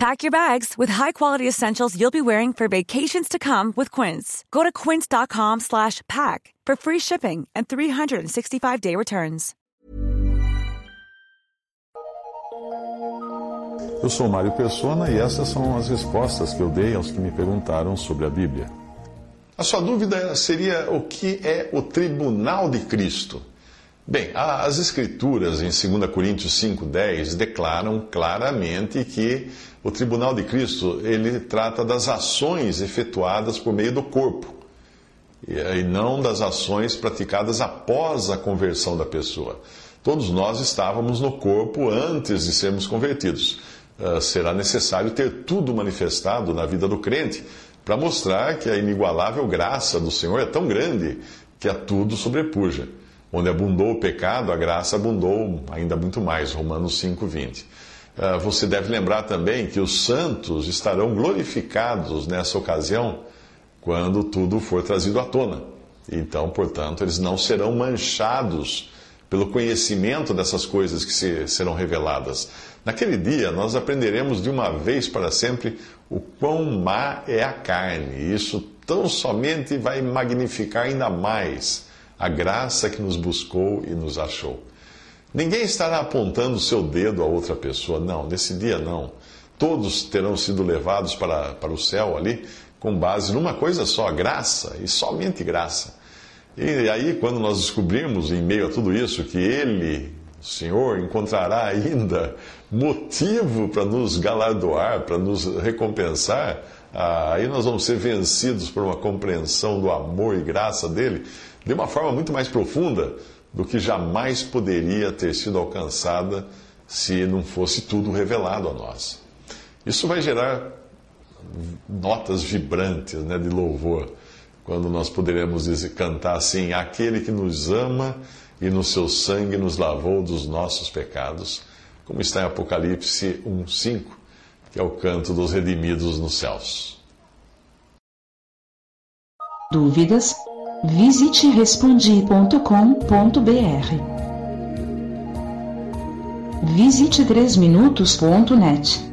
Pack your bags with high-quality essentials you'll be wearing for vacations to come with Quince. Go to quince.com slash pack for free shipping and 365-day returns. Eu sou Mário Persona e essas são as respostas que eu dei aos que me perguntaram sobre a Bíblia. A sua dúvida seria o que é o tribunal de Cristo? Bem, as Escrituras em 2 Coríntios 5,10 declaram claramente que o tribunal de Cristo ele trata das ações efetuadas por meio do corpo e não das ações praticadas após a conversão da pessoa. Todos nós estávamos no corpo antes de sermos convertidos. Uh, será necessário ter tudo manifestado na vida do crente para mostrar que a inigualável graça do Senhor é tão grande que a tudo sobrepuja. Onde abundou o pecado, a graça abundou ainda muito mais. Romanos 5,20. Ah, você deve lembrar também que os santos estarão glorificados nessa ocasião quando tudo for trazido à tona. Então, portanto, eles não serão manchados pelo conhecimento dessas coisas que se, serão reveladas. Naquele dia, nós aprenderemos de uma vez para sempre o quão má é a carne. Isso tão somente vai magnificar ainda mais a graça que nos buscou e nos achou. Ninguém estará apontando o seu dedo a outra pessoa, não, nesse dia não. Todos terão sido levados para, para o céu ali com base numa coisa só, graça e somente graça. E aí, quando nós descobrirmos, em meio a tudo isso, que Ele, o Senhor, encontrará ainda motivo para nos galardoar, para nos recompensar, ah, aí nós vamos ser vencidos por uma compreensão do amor e graça dele de uma forma muito mais profunda do que jamais poderia ter sido alcançada se não fosse tudo revelado a nós. Isso vai gerar notas vibrantes né, de louvor, quando nós poderemos dizer, cantar assim: Aquele que nos ama e no seu sangue nos lavou dos nossos pecados, como está em Apocalipse 1,5, que é o canto dos redimidos nos céus. Dúvidas? Visite respondi.com.br. Visite 3minutos.net.